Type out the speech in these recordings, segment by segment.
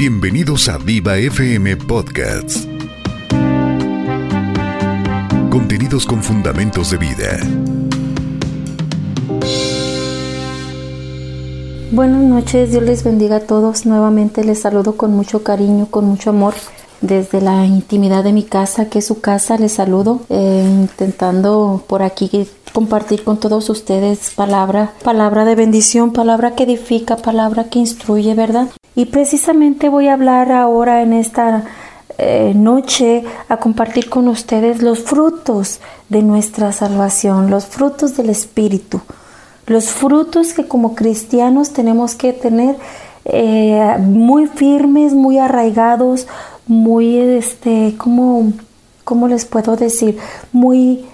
Bienvenidos a Viva FM Podcasts. Contenidos con fundamentos de vida. Buenas noches, Dios les bendiga a todos. Nuevamente les saludo con mucho cariño, con mucho amor. Desde la intimidad de mi casa, que es su casa, les saludo, eh, intentando por aquí compartir con todos ustedes palabra, palabra de bendición, palabra que edifica, palabra que instruye, ¿verdad? Y precisamente voy a hablar ahora en esta eh, noche a compartir con ustedes los frutos de nuestra salvación, los frutos del Espíritu, los frutos que como cristianos tenemos que tener eh, muy firmes, muy arraigados, muy, este, ¿cómo, cómo les puedo decir? Muy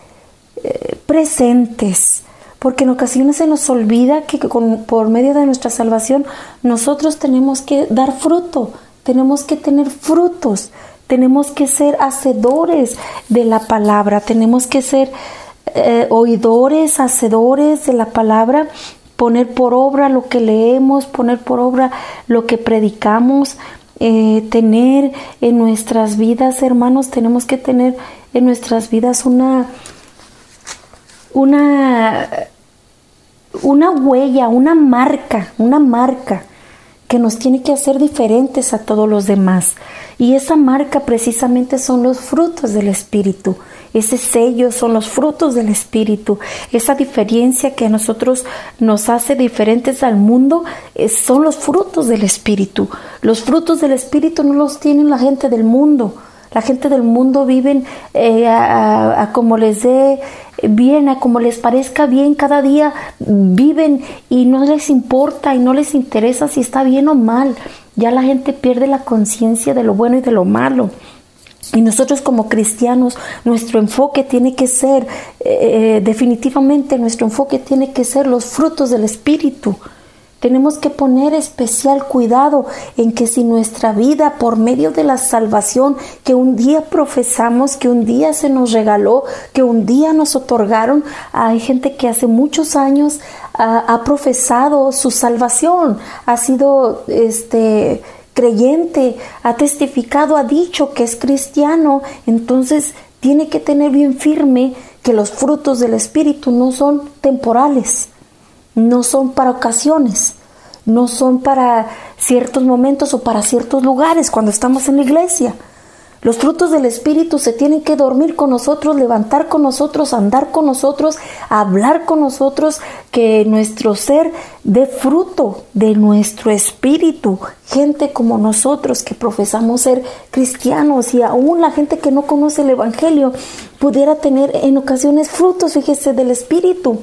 eh, presentes, porque en ocasiones se nos olvida que por medio de nuestra salvación nosotros tenemos que dar fruto, tenemos que tener frutos, tenemos que ser hacedores de la palabra, tenemos que ser eh, oidores, hacedores de la palabra, poner por obra lo que leemos, poner por obra lo que predicamos, eh, tener en nuestras vidas, hermanos, tenemos que tener en nuestras vidas una una, una huella, una marca, una marca que nos tiene que hacer diferentes a todos los demás. Y esa marca precisamente son los frutos del Espíritu. Ese sello son los frutos del Espíritu. Esa diferencia que a nosotros nos hace diferentes al mundo eh, son los frutos del Espíritu. Los frutos del Espíritu no los tienen la gente del mundo. La gente del mundo viven eh, a, como les dé bien, a como les parezca bien, cada día viven y no les importa y no les interesa si está bien o mal. Ya la gente pierde la conciencia de lo bueno y de lo malo. Y nosotros como cristianos, nuestro enfoque tiene que ser, eh, eh, definitivamente nuestro enfoque tiene que ser los frutos del Espíritu. Tenemos que poner especial cuidado en que si nuestra vida por medio de la salvación que un día profesamos, que un día se nos regaló, que un día nos otorgaron, hay gente que hace muchos años ha, profesado su salvación, ha sido este creyente, ha testificado, ha dicho que es cristiano, entonces tiene que tener bien firme que los frutos del Espíritu no son temporales no son para ocasiones, no son para ciertos momentos o para ciertos lugares cuando estamos en la iglesia. Los frutos del Espíritu se tienen que dormir con nosotros, levantar con nosotros, andar con nosotros, hablar con nosotros, que nuestro ser dé fruto de nuestro espíritu. Gente como nosotros que profesamos ser cristianos y aún la gente que no conoce el Evangelio pudiera tener en ocasiones frutos, fíjese, del Espíritu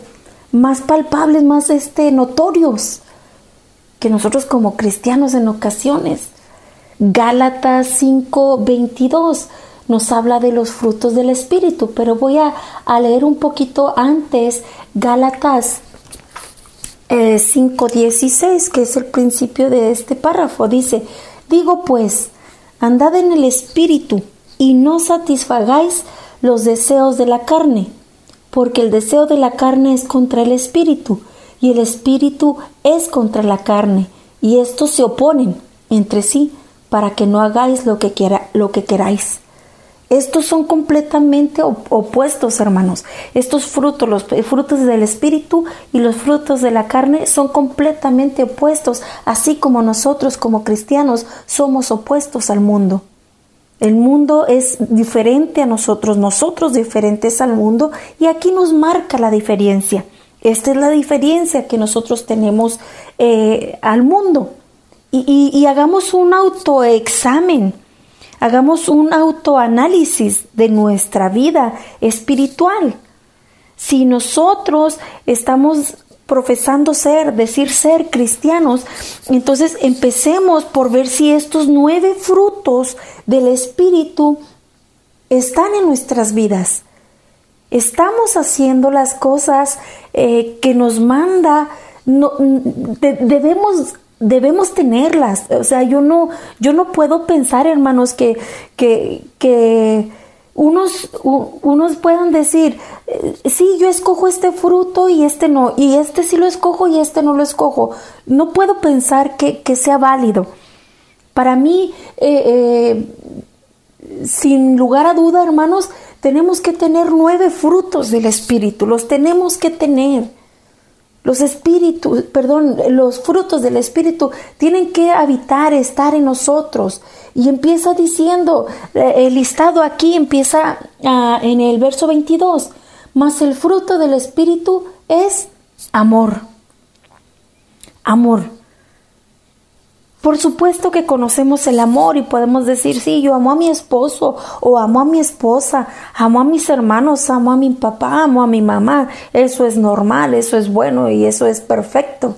más palpables, más este, notorios que nosotros como cristianos en ocasiones. Gálatas 5:22 nos habla de los frutos del Espíritu, pero voy a, leer un poquito antes Gálatas 5:16, eh, que es el principio de este párrafo. Dice, digo pues, andad en el Espíritu y no satisfagáis los deseos de la carne porque el deseo de la carne es contra el espíritu, y el espíritu es contra la carne, y estos se oponen entre sí, para que no hagáis lo que, quiera, lo que queráis. Estos son completamente opuestos, hermanos. Estos frutos, los frutos del Espíritu y los frutos de la carne son completamente opuestos, así como nosotros como cristianos somos opuestos al mundo. El mundo es diferente a nosotros, nosotros diferentes al mundo y aquí nos marca la diferencia. Esta es la diferencia que nosotros tenemos eh, al mundo. Y, hagamos un autoexamen, hagamos un autoanálisis de nuestra vida espiritual. Si nosotros estamos profesando ser, decir ser cristianos, entonces empecemos por ver si estos nueve frutos del Espíritu están en nuestras vidas. Estamos haciendo las cosas eh, que nos manda, no, debemos debemos tenerlas. O sea, yo no, yo no puedo pensar, hermanos, que, que, unos, unos puedan decir, eh, sí, yo escojo este fruto y este no, y este sí lo escojo y este no lo escojo. No puedo pensar que, que sea válido. Para mí, eh, eh, sin lugar a duda, hermanos, tenemos que tener nueve frutos del Espíritu, los tenemos que tener. Los espíritus, perdón, los frutos del Espíritu tienen que habitar, estar en nosotros. Y empieza diciendo, eh, el listado aquí empieza ah, en el verso 22, mas el fruto del Espíritu es amor. Amor. Por supuesto que conocemos el amor y podemos decir, sí, yo amo a mi esposo o amo a mi esposa, amo a mis hermanos, amo a mi papá, amo a mi mamá. Eso es normal, eso es bueno y eso es perfecto.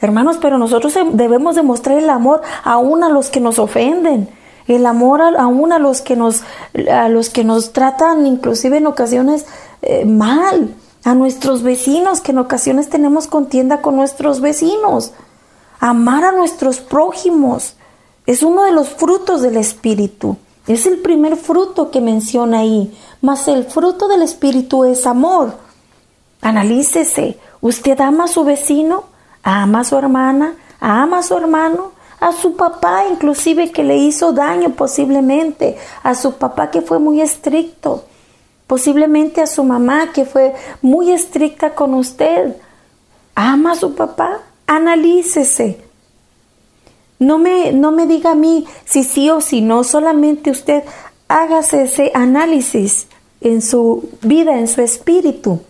Hermanos, pero nosotros debemos demostrar el amor aún a los que nos ofenden, el amor aún a los que nos, a los que nos tratan inclusive en ocasiones eh, mal, a nuestros vecinos, que en ocasiones tenemos contienda con nuestros vecinos. Amar a nuestros prójimos es uno de los frutos del Espíritu. Es el primer fruto que menciona ahí. Mas el fruto del Espíritu es amor. Analícese. ¿Usted ama a su vecino? ¿Ama a su hermana? ¿Ama a su hermano? a su papá inclusive que le hizo daño posiblemente, a su papá que fue muy estricto, posiblemente a su mamá que fue muy estricta con usted. ¿Ama a su papá? Analícese. No me, no me diga a mí si sí o si no, solamente usted hágase ese análisis en su vida, en su espíritu.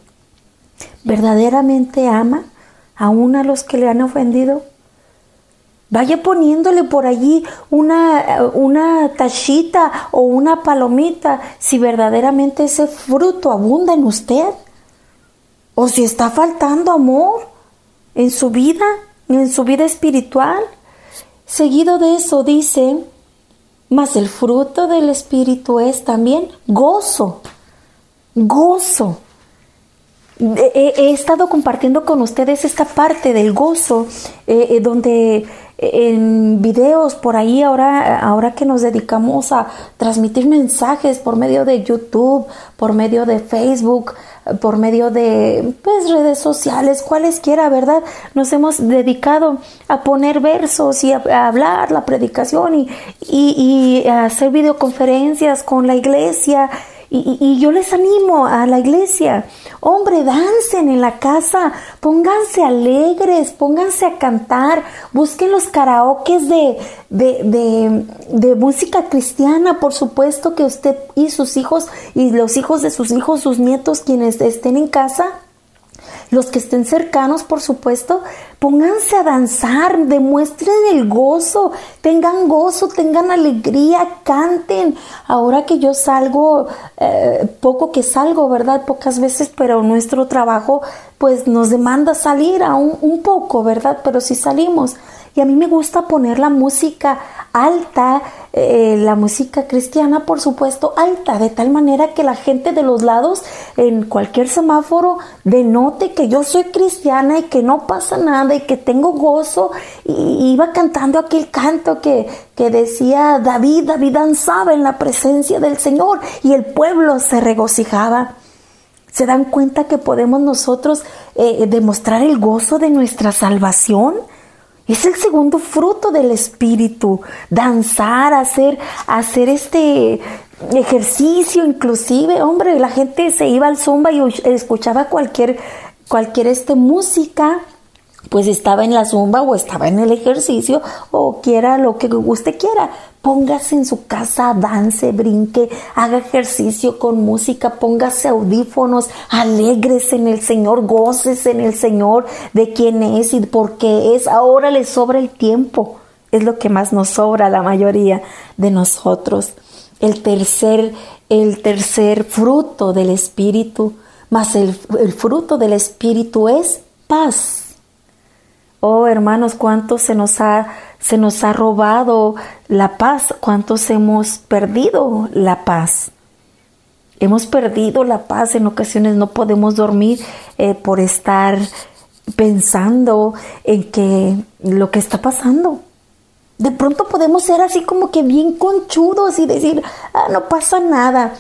¿Verdaderamente ama aún a los que le han ofendido? Vaya poniéndole por allí una, una tachita o una palomita si verdaderamente ese fruto abunda en usted. O si está faltando amor en su vida, en su vida espiritual. Seguido de eso dice, mas el fruto del Espíritu es también gozo, gozo. He, estado compartiendo con ustedes esta parte del gozo, eh, eh, donde en videos por ahí ahora ahora que nos dedicamos a transmitir mensajes por medio de YouTube, por medio de Facebook, por medio de pues redes sociales, cualesquiera, ¿verdad? Nos hemos dedicado a poner versos y a, hablar la predicación y, y, y a hacer videoconferencias con la iglesia y, yo les animo a la iglesia, hombre, dancen en la casa, pónganse alegres, pónganse a cantar, busquen los karaokes de, de, de, de música cristiana, por supuesto que usted y sus hijos y los hijos de sus hijos, sus nietos, quienes estén en casa, los que estén cercanos, por supuesto, pónganse a danzar, demuestren el gozo, tengan gozo, tengan alegría, canten. Ahora que yo salgo, eh, poco que salgo, ¿verdad? Pocas veces, pero nuestro trabajo pues nos demanda salir aún un poco, ¿verdad? Pero si salimos. Y a mí me gusta poner la música alta, eh, la música cristiana, por supuesto, alta, de tal manera que la gente de los lados, en cualquier semáforo, denote que yo soy cristiana y que no pasa nada y que tengo gozo. Y iba cantando aquel canto que, que decía David, David danzaba en la presencia del Señor y el pueblo se regocijaba. ¿Se dan cuenta que podemos nosotros eh, demostrar el gozo de nuestra salvación? Es el segundo fruto del espíritu, danzar, hacer, hacer este ejercicio inclusive, hombre, la gente se iba al zumba y escuchaba cualquier, cualquier este música pues estaba en la zumba o estaba en el ejercicio o quiera lo que usted quiera. Póngase en su casa, dance, brinque, haga ejercicio con música, póngase audífonos, alegres en el Señor, goces en el Señor de quién es y por qué es. Ahora le sobra el tiempo. Es lo que más nos sobra a la mayoría de nosotros. El tercer, el tercer fruto del Espíritu, más el, el fruto del Espíritu es paz Oh, hermanos, cuánto se nos ha se nos ha robado la paz, cuántos hemos perdido la paz. Hemos perdido la paz, en ocasiones no podemos dormir eh, por estar pensando en que lo que está pasando. De pronto podemos ser así como que bien conchudos y decir, ah, no pasa nada.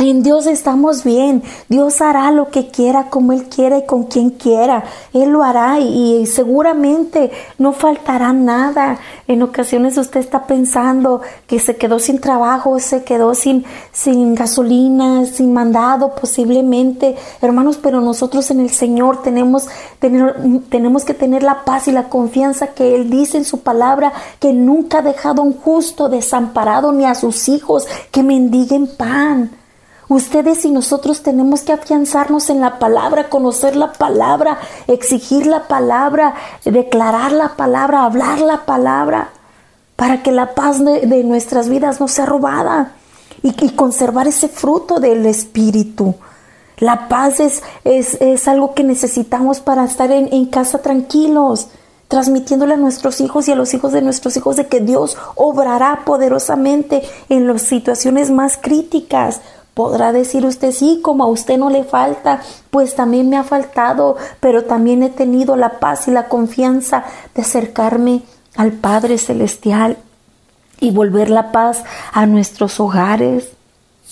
En Dios estamos bien. Dios hará lo que quiera, como Él quiera y con quien quiera. Él lo hará y, seguramente no faltará nada. En ocasiones usted está pensando que se quedó sin trabajo, se quedó sin, sin gasolina, sin mandado posiblemente. Hermanos, pero nosotros en el Señor tenemos, tenemos que tener la paz y la confianza que Él dice en su palabra, que nunca ha dejado a un justo desamparado ni a sus hijos que mendiguen pan. Ustedes y nosotros tenemos que afianzarnos en la palabra, conocer la palabra, exigir la palabra, declarar la palabra, hablar la palabra, para que la paz de, nuestras vidas no sea robada y, conservar ese fruto del Espíritu. La paz es, es, algo que necesitamos para estar en, en casa tranquilos transmitiéndole a nuestros hijos y a los hijos de nuestros hijos de que Dios obrará poderosamente en las situaciones más críticas. Podrá decir usted, sí, como a usted no le falta, pues también me ha faltado, pero también he tenido la paz y la confianza de acercarme al Padre Celestial y volver la paz a nuestros hogares.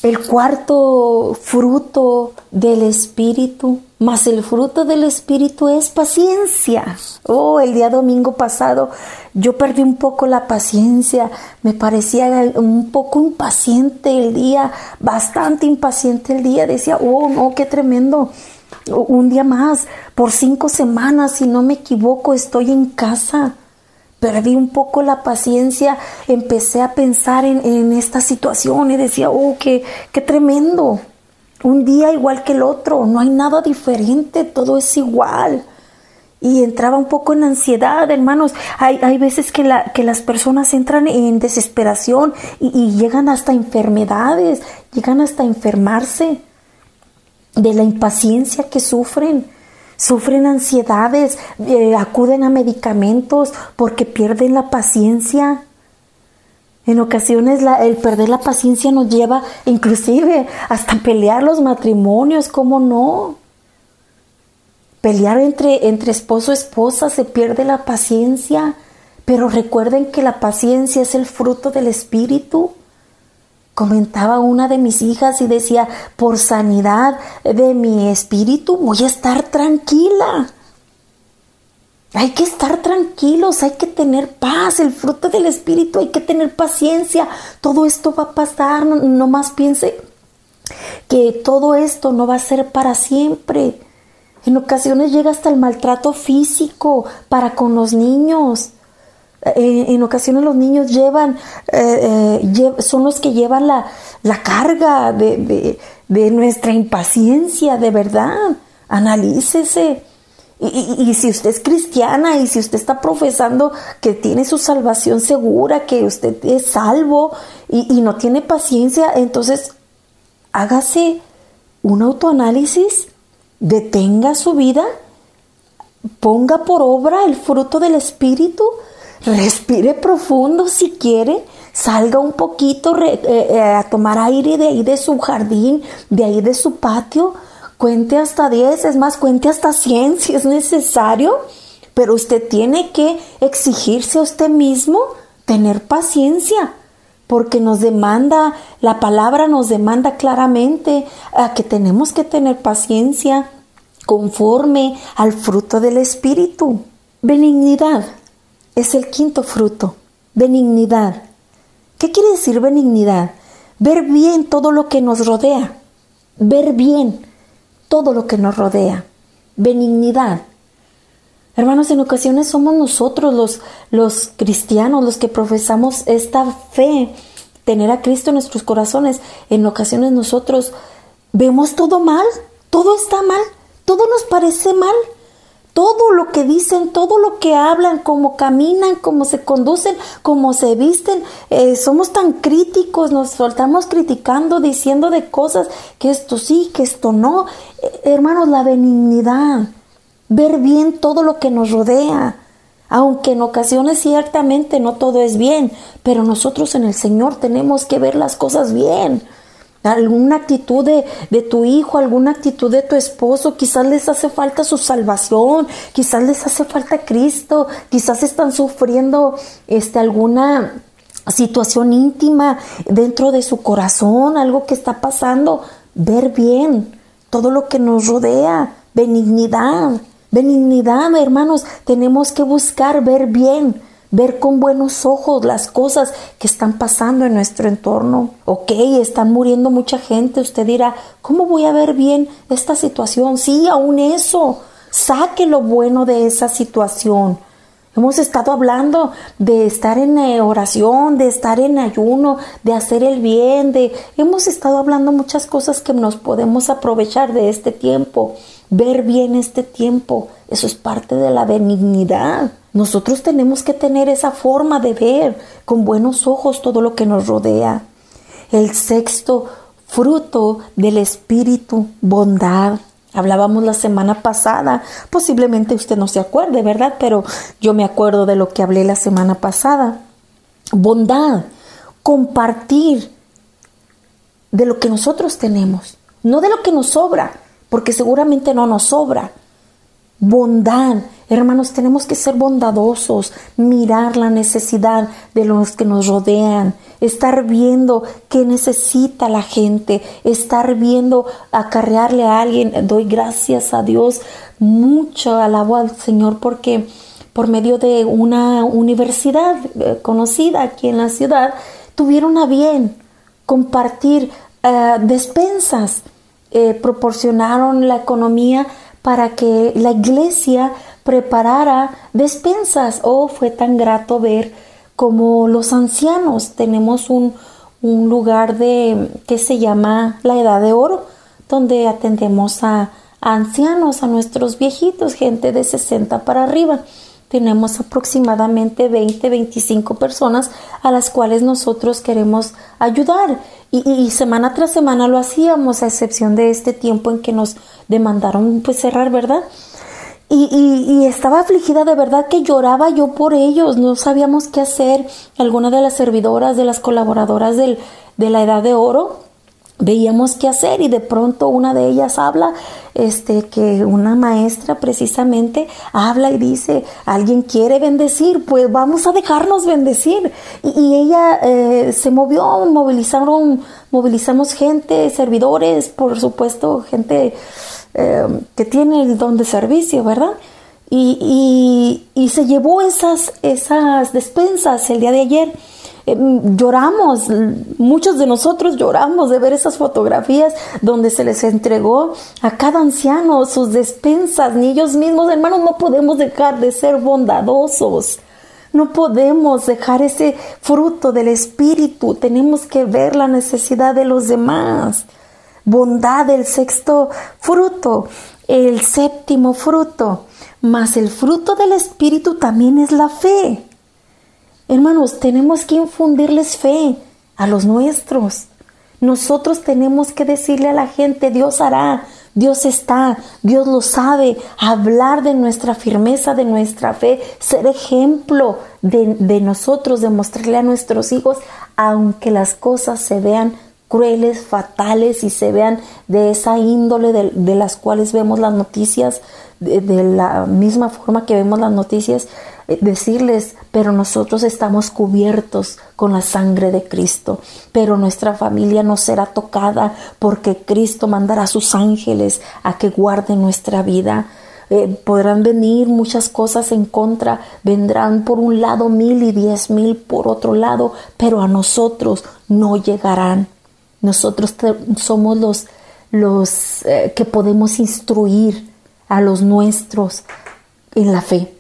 El cuarto fruto del Espíritu, más el fruto del Espíritu es paciencia. Oh, el día domingo pasado yo perdí un poco la paciencia, me parecía un poco impaciente el día, bastante impaciente el día. Decía, oh, no, qué tremendo. Un día más, por cinco semanas, si no me equivoco, estoy en casa perdí un poco la paciencia, empecé a pensar en, esta situación y decía, oh, qué, qué tremendo. Un día igual que el otro, no hay nada diferente, todo es igual. Y entraba un poco en ansiedad, hermanos. Hay, hay veces que, la, que las personas entran en desesperación y, y llegan hasta enfermedades, llegan hasta enfermarse de la impaciencia que sufren sufren ansiedades, eh, acuden a medicamentos porque pierden la paciencia. En ocasiones el perder la paciencia nos lleva inclusive hasta pelear los matrimonios, ¿cómo no? Pelear entre, entre esposo y esposa se pierde la paciencia, pero recuerden que la paciencia es el fruto del espíritu comentaba una de mis hijas y decía, por sanidad de mi espíritu voy a estar tranquila. Hay que estar tranquilos, hay que tener paz, el fruto del espíritu, hay que tener paciencia. Todo esto va a pasar, no, más piense que todo esto no va a ser para siempre. En ocasiones llega hasta el maltrato físico para con los niños. Eh, en ocasiones los niños llevan, eh, eh, son los que llevan la, carga de, nuestra impaciencia, de verdad. Analícese. Y, si usted es cristiana y si usted está profesando que tiene su salvación segura, que usted es salvo y, y no tiene paciencia, entonces hágase un autoanálisis, detenga su vida, ponga por obra el fruto del Espíritu respire profundo si quiere, salga un poquito eh, eh, a tomar aire de ahí de su jardín, de ahí de su patio, cuente hasta 10, es más, cuente hasta 100 si es necesario, pero usted tiene que exigirse a usted mismo tener paciencia, porque nos demanda, la palabra nos demanda claramente a que tenemos que tener paciencia conforme al fruto del Espíritu. Benignidad es el quinto fruto, benignidad. ¿Qué quiere decir benignidad? Ver bien todo lo que nos rodea, ver bien todo lo que nos rodea, benignidad. Hermanos, en ocasiones somos nosotros los, los cristianos los que profesamos esta fe, tener a Cristo en nuestros corazones. En ocasiones nosotros vemos todo mal, todo está mal, todo nos parece mal todo lo que dicen, todo lo que hablan, cómo caminan, cómo se conducen, cómo se visten. Eh, somos tan críticos, nos soltamos criticando, diciendo de cosas que esto sí, que esto no. Eh, hermanos, la benignidad, ver bien todo lo que nos rodea. Aunque en ocasiones ciertamente no todo es bien, pero nosotros en el Señor tenemos que ver las cosas bien alguna actitud de, tu hijo, alguna actitud de tu esposo, quizás les hace falta su salvación, quizás les hace falta Cristo, quizás están sufriendo este, alguna situación íntima dentro de su corazón, algo que está pasando. ver bien todo lo que nos rodea, benignidad, benignidad, hermanos, tenemos que buscar ver bien, ver con buenos ojos las cosas que están pasando en nuestro entorno. Ok, están muriendo mucha gente, usted dirá, ¿cómo voy a ver bien esta situación? Sí, aún eso, saque lo bueno de esa situación. Hemos estado hablando de estar en eh, oración, de estar en ayuno, de hacer el bien, de hemos estado hablando muchas cosas que nos podemos aprovechar de este tiempo, ver bien este tiempo. Eso es parte de la benignidad. Nosotros tenemos que tener esa forma de ver con buenos ojos todo lo que nos rodea. El sexto fruto del espíritu, bondad. Hablábamos la semana pasada, posiblemente usted no se acuerde, ¿verdad? Pero yo me acuerdo de lo que hablé la semana pasada. Bondad, compartir de lo que nosotros tenemos, no de lo que nos sobra, porque seguramente no nos sobra. Bondad, hermanos, tenemos que ser bondadosos, mirar la necesidad de los que nos rodean, estar viendo qué necesita la gente, estar viendo acarrearle a alguien. Doy gracias a Dios, mucho alabo al Señor porque por medio de una universidad eh, conocida aquí en la ciudad, tuvieron a bien compartir eh, despensas, eh, proporcionaron la economía para que la iglesia preparara despensas. Oh, fue tan grato ver como los ancianos. Tenemos un, lugar de que se llama la Edad de Oro, donde atendemos a, ancianos, a nuestros viejitos, gente de 60 para arriba. Tenemos aproximadamente 20, 25 personas a las cuales nosotros queremos ayudar. Y, y, semana tras semana lo hacíamos, a excepción de este tiempo en que nos demandaron pues cerrar, ¿verdad? Y, y, estaba afligida de verdad que lloraba yo por ellos, no sabíamos qué hacer. Alguna de las servidoras, de las colaboradoras del, de la Edad de Oro, veíamos qué hacer y de pronto una de ellas habla, este, que una maestra precisamente habla y dice, alguien quiere bendecir, pues vamos a dejarnos bendecir. Y, ella eh, se movió, movilizaron, movilizamos gente, servidores, por supuesto, gente Em, que tiene el don de servicio, ¿verdad? Y, y, se llevó esas, esas despensas el día de ayer. Em, lloramos, muchos de nosotros lloramos de ver esas fotografías donde se les entregó a cada anciano sus despensas, ni ellos mismos, hermanos, no podemos dejar de ser bondadosos. No podemos dejar ese fruto del Espíritu. Tenemos que ver la necesidad de los demás bondad el sexto fruto, el séptimo fruto, mas el fruto del Espíritu también es la fe. Hermanos, tenemos que infundirles fe a los nuestros. Nosotros tenemos que decirle a la gente, Dios hará, Dios está, Dios lo sabe, hablar de nuestra firmeza, de nuestra fe, ser ejemplo de, nosotros, demostrarle a nuestros hijos, aunque las cosas se vean crueles, fatales y se vean de esa índole de, las cuales vemos las noticias, de, la misma forma que vemos las noticias, decirles, pero nosotros estamos cubiertos con la sangre de Cristo, pero nuestra familia no será tocada porque Cristo mandará a sus ángeles a que guarden nuestra vida. Eh, podrán venir muchas cosas en contra, vendrán por un lado mil y diez mil por otro lado, pero a nosotros no llegarán nosotros somos los, los eh, que podemos instruir a los nuestros en la fe.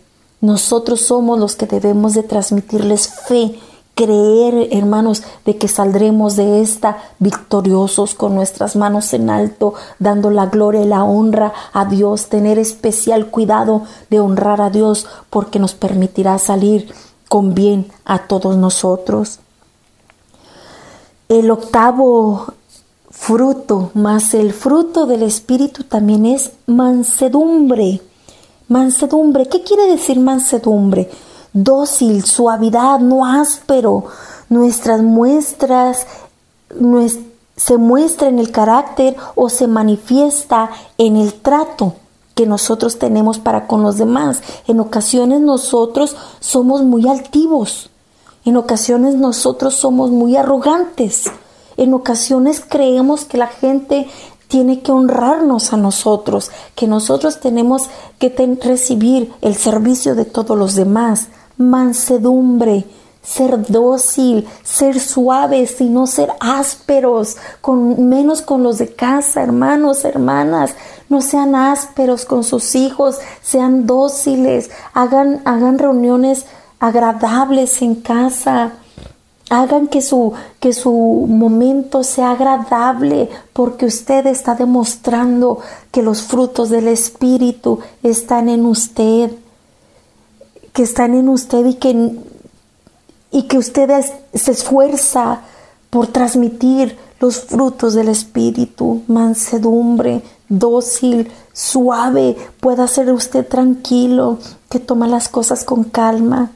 Nosotros somos los que debemos de transmitirles fe, creer, hermanos, de que saldremos de esta victoriosos con nuestras manos en alto, dando la gloria y la honra a Dios, tener especial cuidado de honrar a Dios porque nos permitirá salir con bien a todos nosotros. El octavo fruto, más el fruto del Espíritu también es mansedumbre. Mansedumbre, ¿qué quiere decir mansedumbre? Dócil, suavidad, no áspero. Nuestras muestras se muestra en el carácter o se manifiesta en el trato que nosotros tenemos para con los demás. En ocasiones nosotros somos muy altivos, en ocasiones nosotros somos muy arrogantes. En ocasiones creemos que la gente tiene que honrarnos a nosotros, que nosotros tenemos que recibir el servicio de todos los demás, mansedumbre, ser dócil, ser suaves y no ser ásperos, con menos con los de casa, hermanos, hermanas, no sean ásperos con sus hijos, sean dóciles, hagan, hagan reuniones agradables en casa. Hagan que su, que su momento sea agradable porque usted está demostrando que los frutos del Espíritu están en usted, que están en usted y que, y que usted se esfuerza por transmitir los frutos del Espíritu, mansedumbre, dócil, suave, pueda ser usted tranquilo, que toma las cosas con calma.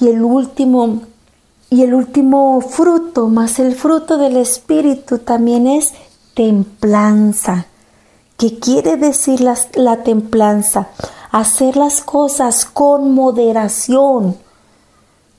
Y el último, y el último fruto, más el fruto del Espíritu, también es templanza. ¿Qué quiere decir la, la templanza? Hacer las cosas con moderación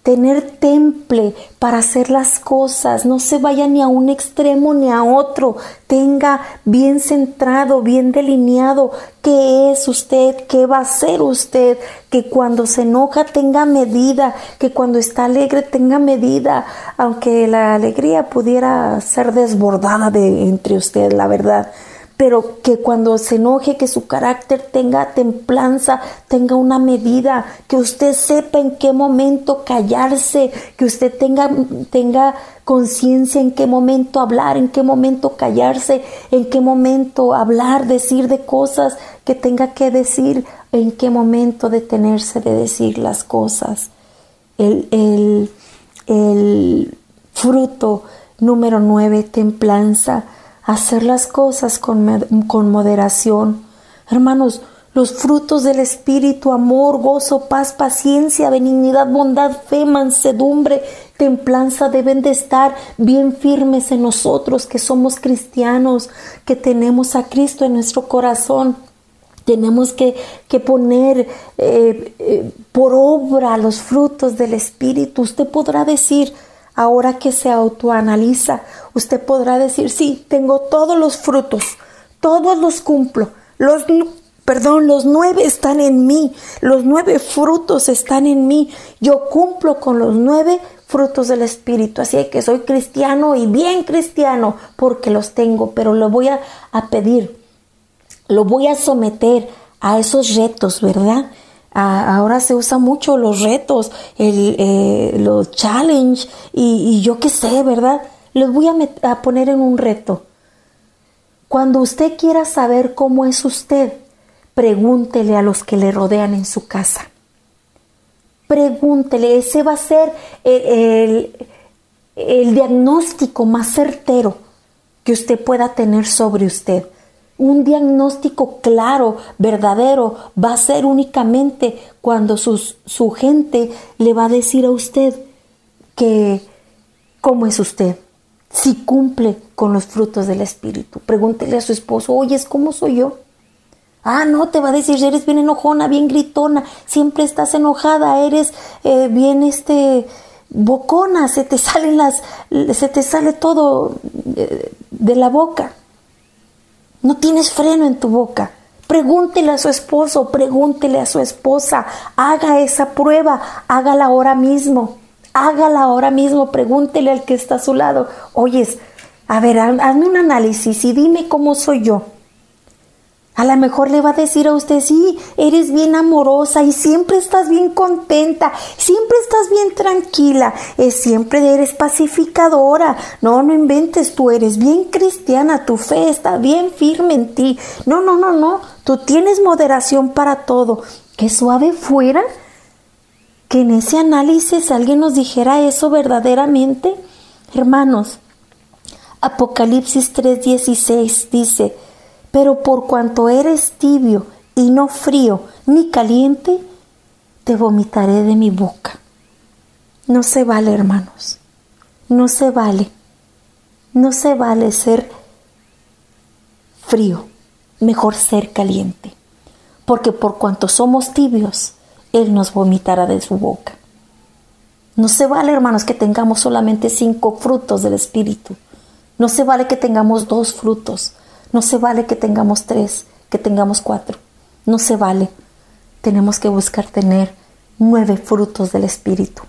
tener temple para hacer las cosas, no se vaya ni a un extremo ni a otro, tenga bien centrado, bien delineado qué es usted, qué va a ser usted, que cuando se enoja tenga medida, que cuando está alegre tenga medida, aunque la alegría pudiera ser desbordada de entre usted, la verdad pero que cuando se enoje, que su carácter tenga templanza, tenga una medida, que usted sepa en qué momento callarse, que usted tenga, tenga conciencia en qué momento hablar, en qué momento callarse, en qué momento hablar, decir de cosas que tenga que decir, en qué momento detenerse de decir las cosas. El, el, el fruto número nueve, templanza hacer las cosas con, con moderación. Hermanos, los frutos del Espíritu, amor, gozo, paz, paciencia, benignidad, bondad, fe, mansedumbre, templanza deben de estar bien firmes en nosotros que somos cristianos, que tenemos a Cristo en nuestro corazón. Tenemos que, que poner eh, eh, por obra los frutos del Espíritu. Usted podrá decir, ahora que se autoanaliza, usted podrá decir, sí, tengo todos los frutos, todos los cumplo, los, perdón, los nueve están en mí, los nueve frutos están en mí, yo cumplo con los nueve frutos del Espíritu, así que soy cristiano y bien cristiano porque los tengo, pero lo voy a, a pedir, lo voy a someter a esos retos, ¿verdad? Ahora se usa mucho los retos, el, eh, los challenge y, yo qué sé, ¿verdad? Les voy a, a poner en un reto. Cuando usted quiera saber cómo es usted, pregúntele a los que le rodean en su casa. Pregúntele, ese va a ser el, el diagnóstico más certero que usted pueda tener sobre usted. Un diagnóstico claro, verdadero, va a ser únicamente cuando su gente le va a decir a usted que cómo es usted, si cumple con los frutos del Espíritu. Pregúntele a su esposo, oye, ¿cómo soy yo? Ah, no, te va a decir, eres bien enojona, bien gritona, siempre estás enojada, eres eh, bien este bocona, se te salen las, se te sale todo eh, de la boca. No tienes freno en tu boca. Pregúntele a su esposo, pregúntele a su esposa, haga esa prueba, hágala ahora mismo, hágala ahora mismo, pregúntele al que está a su lado, oyes, a ver, hazme un análisis y dime cómo soy yo. A lo mejor le va a decir a usted, sí, eres bien amorosa y siempre estás bien contenta, siempre estás bien tranquila, es, siempre eres pacificadora. No, no inventes, tú eres bien cristiana, tu fe está bien firme en ti. No, no, no, no, tú tienes moderación para todo. Qué suave fuera que en ese análisis alguien nos dijera eso verdaderamente. Hermanos, Apocalipsis 3:16 dice, pero por cuanto eres tibio y no frío ni caliente, te vomitaré de mi boca. No se vale, hermanos. No se vale. No se vale ser frío. Mejor ser caliente. Porque por cuanto somos tibios, Él nos vomitará de su boca. No se vale, hermanos, que tengamos solamente cinco frutos del Espíritu. No se vale que tengamos dos frutos. No se vale que tengamos tres, que tengamos cuatro. No se vale. Tenemos que buscar tener nueve frutos del Espíritu.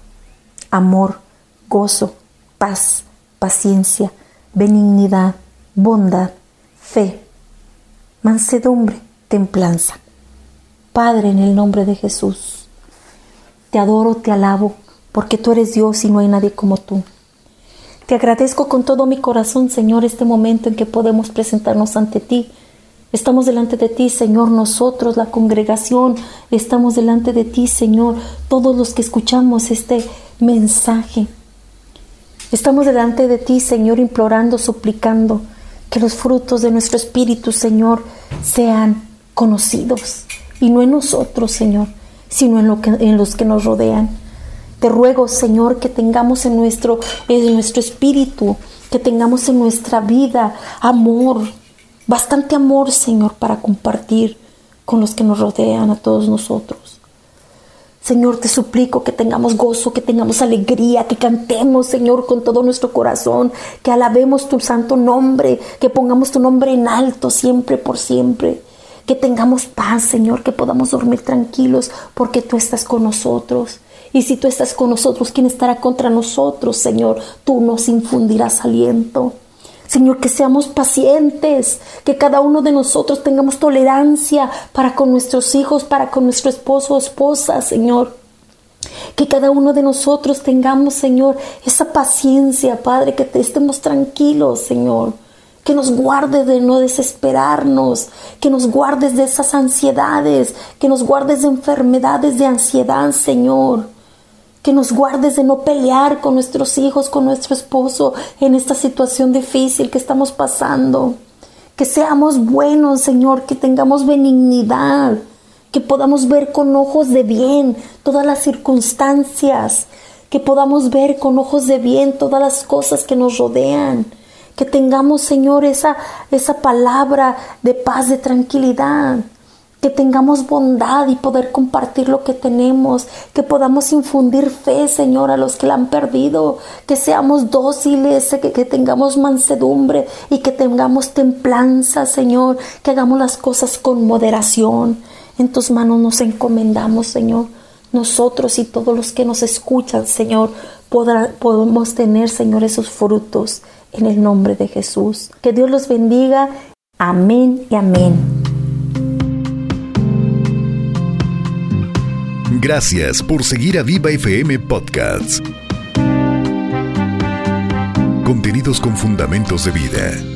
Amor, gozo, paz, paciencia, benignidad, bondad, fe, mansedumbre, templanza. Padre, en el nombre de Jesús, te adoro, te alabo, porque tú eres Dios y no hay nadie como tú. Te agradezco con todo mi corazón, Señor, este momento en que podemos presentarnos ante ti. Estamos delante de ti, Señor, nosotros, la congregación, estamos delante de ti, Señor, todos los que escuchamos este mensaje. Estamos delante de ti, Señor, implorando, suplicando que los frutos de nuestro espíritu, Señor, sean conocidos. Y no en nosotros, Señor, sino en, en los que nos rodean. Te ruego, Señor, que tengamos en nuestro, en nuestro espíritu, que tengamos en nuestra vida amor, bastante amor, Señor, para compartir con los que nos rodean, a todos nosotros. Señor, te suplico que tengamos gozo, que tengamos alegría, que cantemos, Señor, con todo nuestro corazón, que alabemos tu santo nombre, que pongamos tu nombre en alto siempre por siempre. Que tengamos paz, Señor, que podamos dormir tranquilos porque tú estás con nosotros. Y si tú estás con nosotros, ¿quién estará contra nosotros, Señor? Tú nos infundirás aliento. Señor, que seamos pacientes, que cada uno de nosotros tengamos tolerancia para con nuestros hijos, para con nuestro esposo o esposa, Señor. Que cada uno de nosotros tengamos, Señor, esa paciencia, Padre, que te estemos tranquilos, Señor. Que nos guardes de no desesperarnos, que nos guardes de esas ansiedades, que nos guardes de enfermedades de ansiedad, Señor que nos guardes de no pelear con nuestros hijos, con nuestro esposo en esta situación difícil que estamos pasando. Que seamos buenos, Señor, que tengamos benignidad, que podamos ver con ojos de bien todas las circunstancias, que podamos ver con ojos de bien todas las cosas que nos rodean, que tengamos, Señor, esa, esa palabra de paz, de tranquilidad que tengamos bondad y poder compartir lo que tenemos, que podamos infundir fe, Señor, a los que la han perdido, que seamos dóciles, que, que, tengamos mansedumbre y que tengamos templanza, Señor, que hagamos las cosas con moderación. En tus manos nos encomendamos, Señor. Nosotros y todos los que nos escuchan, Señor, podemos tener, Señor, esos frutos en el nombre de Jesús. Que Dios los bendiga. Amén y amén. Gracias por seguir a Viva FM Podcasts. Contenidos con fundamentos de vida.